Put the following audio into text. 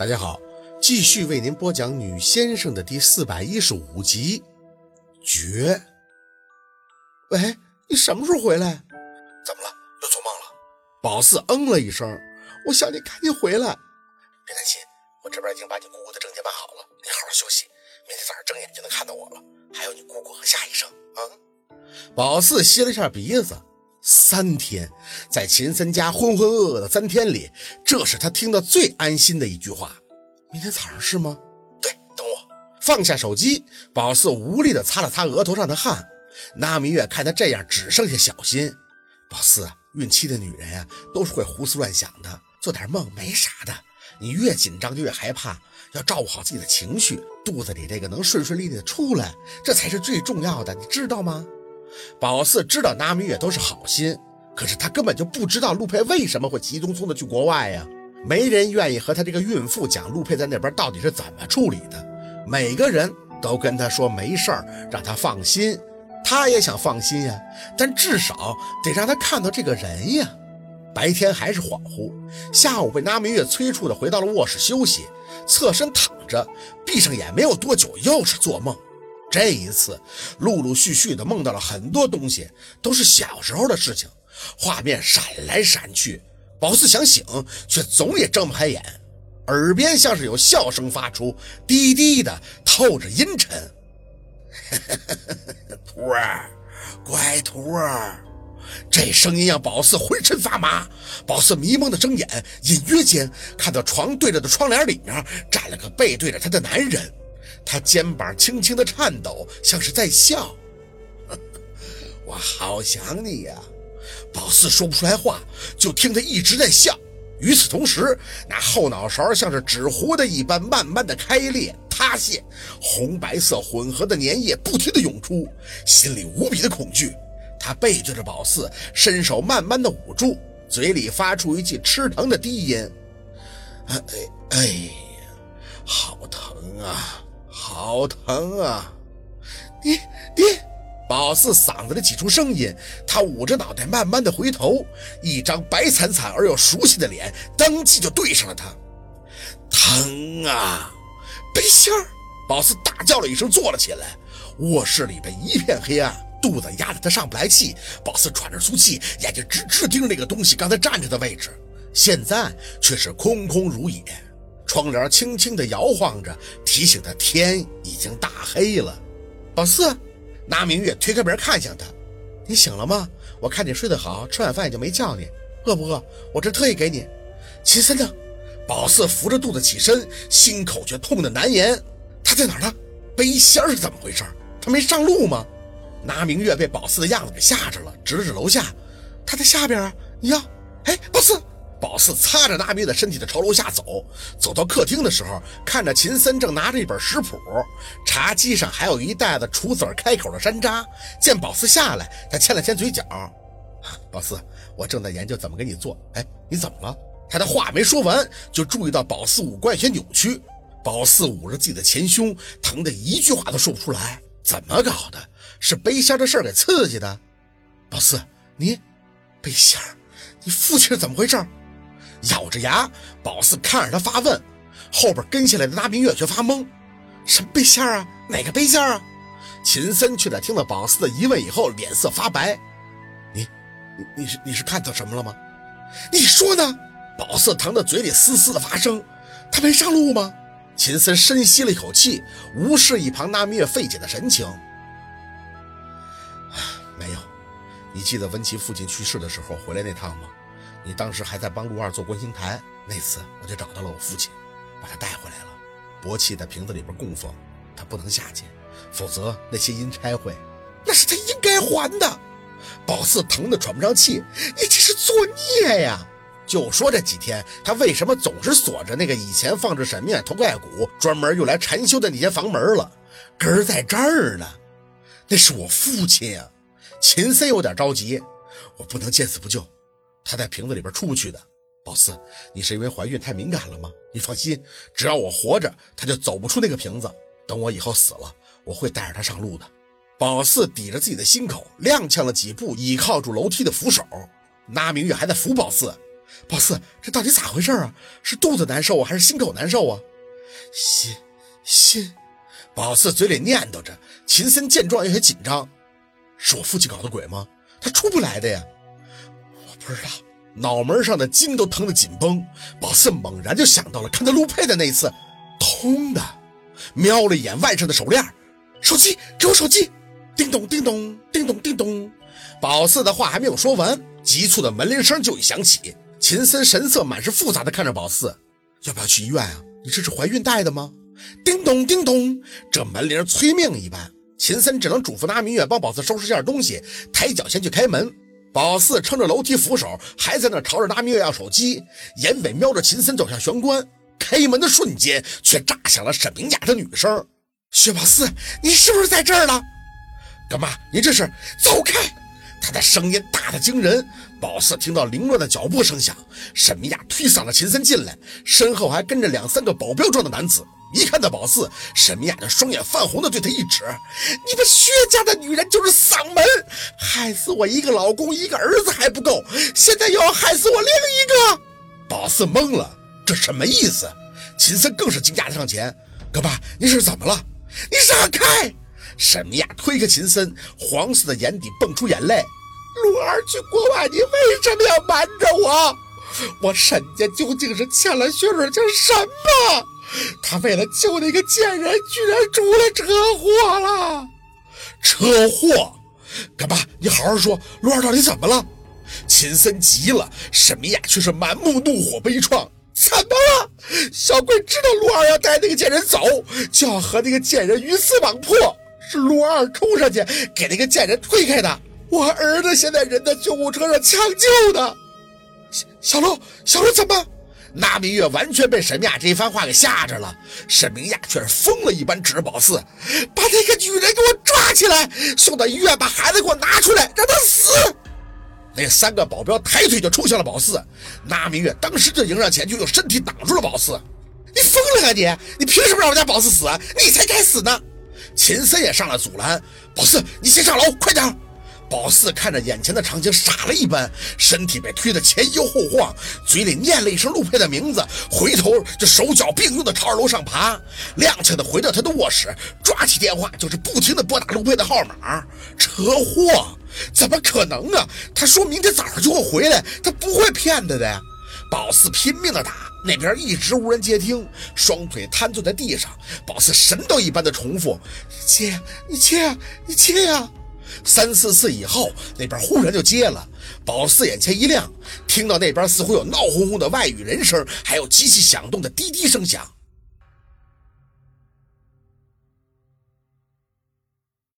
大家好，继续为您播讲《女先生》的第四百一十五集。绝。喂，你什么时候回来？怎么了？又做梦了？宝四嗯了一声。我想你赶紧回来。别担心，我这边已经把你姑姑的证件办好了，你好好休息，明天早上睁眼就能看到我了。还有你姑姑和夏医生。啊。宝四吸了一下鼻子。三天，在秦森家浑浑噩噩的三天里，这是他听得最安心的一句话。明天早上是吗？对，等我。放下手机，宝四无力地擦了擦额头上的汗。那明月看他这样，只剩下小心。宝四，孕期的女人呀，都是会胡思乱想的，做点梦没啥的。你越紧张就越害怕，要照顾好自己的情绪，肚子里这个能顺顺利利的出来，这才是最重要的，你知道吗？宝四知道那明月都是好心，可是他根本就不知道陆佩为什么会急匆匆的去国外呀。没人愿意和他这个孕妇讲陆佩在那边到底是怎么处理的。每个人都跟他说没事儿，让他放心。他也想放心呀，但至少得让他看到这个人呀。白天还是恍惚，下午被那明月催促的回到了卧室休息，侧身躺着，闭上眼，没有多久又是做梦。这一次，陆陆续续的梦到了很多东西，都是小时候的事情，画面闪来闪去。宝四想醒，却总也睁不开眼，耳边像是有笑声发出，低低的，透着阴沉。徒儿，乖徒儿，这声音让宝四浑身发麻。宝四迷蒙的睁眼，隐约间看到床对着的窗帘里面站了个背对着他的男人。他肩膀轻轻的颤抖，像是在笑。我好想你呀！宝四说不出来话，就听他一直在笑。与此同时，那后脑勺像是纸糊的一般，慢慢的开裂塌陷，红白色混合的粘液不停的涌出，心里无比的恐惧。他背对着宝四，伸手慢慢的捂住，嘴里发出一句吃疼的低音：“哎哎呀，好疼啊！”好疼啊！你你，宝四嗓子里挤出声音，他捂着脑袋，慢慢的回头，一张白惨惨而又熟悉的脸，当即就对上了他。疼啊！背心儿！宝四大叫了一声，坐了起来。卧室里边一片黑暗，肚子压得他上不来气。宝四喘着粗气，眼睛直直盯着那个东西刚才站着的位置，现在却是空空如也。窗帘轻轻地摇晃着，提醒他天已经大黑了。宝四，拿明月推开门看向他：“你醒了吗？我看你睡得好，吃晚饭也就没叫你。饿不饿？我这特意给你。”秦森呢？宝四扶着肚子起身，心口却痛得难言。他在哪儿呢？背仙是怎么回事？他没上路吗？拿明月被宝四的样子给吓着了，指了指楼下：“他在下边啊！你要……哎，宝四。”宝四擦着那明月的身体，的朝楼下走。走到客厅的时候，看着秦森正拿着一本食谱，茶几上还有一袋子楚子开口的山楂。见宝四下来，他牵了牵嘴角：“宝四，我正在研究怎么给你做。哎，你怎么了？”他的话没说完，就注意到宝四五官有些扭曲。宝四捂着自己的前胸，疼得一句话都说不出来。怎么搞的？是背仙的事儿给刺激的？宝四，你背仙？你父亲是怎么回事？咬着牙，宝四看着他发问，后边跟下来的拉明月却发懵：“什么背线啊？哪个背线啊？”秦森却在听到宝四的疑问以后，脸色发白：“你，你你是你是看到什么了吗？你说呢？”宝四疼得嘴里嘶嘶的发声：“他没上路吗？”秦森深吸了一口气，无视一旁拉明月费解的神情：“没有。你记得文琪父亲去世的时候回来那趟吗？”你当时还在帮陆二做观星台，那次我就找到了我父亲，把他带回来了。薄气在瓶子里边供奉，他不能下去，否则那些阴差会，那是他应该还的。宝四疼得喘不上气，你这是作孽呀！就说这几天他为什么总是锁着那个以前放置神面头盖骨，专门用来禅修的那间房门了？根在这儿呢，那是我父亲呀！秦森有点着急，我不能见死不救。他在瓶子里边出不去的，宝四，你是因为怀孕太敏感了吗？你放心，只要我活着，他就走不出那个瓶子。等我以后死了，我会带着他上路的。宝四抵着自己的心口，踉跄了几步，倚靠住楼梯的扶手。那明月还在扶宝四，宝四，这到底咋回事啊？是肚子难受啊，还是心口难受啊？心心，宝四嘴里念叨着。秦森见状有些紧张，是我父亲搞的鬼吗？他出不来的呀。我不知道，脑门上的筋都疼得紧绷。宝四猛然就想到了看到陆佩的那次，通的。瞄了一眼外甥的手链，手机，给我手机。叮咚叮咚叮咚叮咚。宝四的话还没有说完，急促的门铃声就已响起。秦森神色满是复杂的看着宝四，要不要去医院啊？你这是怀孕带的吗？叮咚叮咚，这门铃催命一般。秦森只能嘱咐拿明月帮宝四收拾下东西，抬脚先去开门。宝四撑着楼梯扶手，还在那朝着拿明月要手机，眼尾瞄着秦森走向玄关。开门的瞬间，却炸响了沈明雅的女声：“薛宝四，你是不是在这儿了？干嘛？你这是走开！”他的声音大得惊人。宝四听到凌乱的脚步声响，沈明雅推搡了秦森进来，身后还跟着两三个保镖状的男子。一看到宝四，沈明雅的双眼泛红的对他一指：“你们薛家的女人就是嗓门，害死我一个老公一个儿子还不够，现在又要害死我另一个。”宝四懵了，这什么意思？秦森更是惊讶的上前：“哥爸，你是怎么了？你让开！”沈明雅推开秦森，黄色的眼底蹦出眼泪。陆儿去国外，你为什么要瞒着我？我沈家究竟是欠了薛瑞家什么？他为了救那个贱人，居然出了车祸了！车祸？干爸，你好好说，陆儿到底怎么了？秦森急了，沈明雅却是满目怒火悲怆。怎么了？小鬼知道陆二要带那个贱人走，就要和那个贱人鱼死网破。是陆二冲上去给那个贱人推开的。我儿子现在人在救护车上抢救呢。小小陆，小陆怎么？那明月完全被沈明雅这一番话给吓着了。沈明雅却是疯了一般指着宝四，把那个女人给我抓起来，送到医院，把孩子给我拿出来，让他死。那三个保镖抬腿就冲向了宝四。那明月当时就迎上前去，用身体挡住了宝四。你疯了啊你！你凭什么让我家宝四死？你才该死呢！秦森也上来阻拦：“宝四，你先上楼，快点！”宝四看着眼前的场景，傻了一般，身体被推得前摇后晃，嘴里念了一声陆佩的名字，回头就手脚并用的朝着楼上爬，踉跄的回到他的卧室，抓起电话就是不停的拨打陆佩的号码。车祸？怎么可能啊？他说明天早上就会回来，他不会骗他的呀！宝四拼命的打，那边一直无人接听，双腿瘫坐在地上。宝四神叨一般的重复：“接，你接呀，你接呀！”三四次以后，那边忽然就接了。宝四眼前一亮，听到那边似乎有闹哄哄的外语人声，还有机器响动的滴滴声响。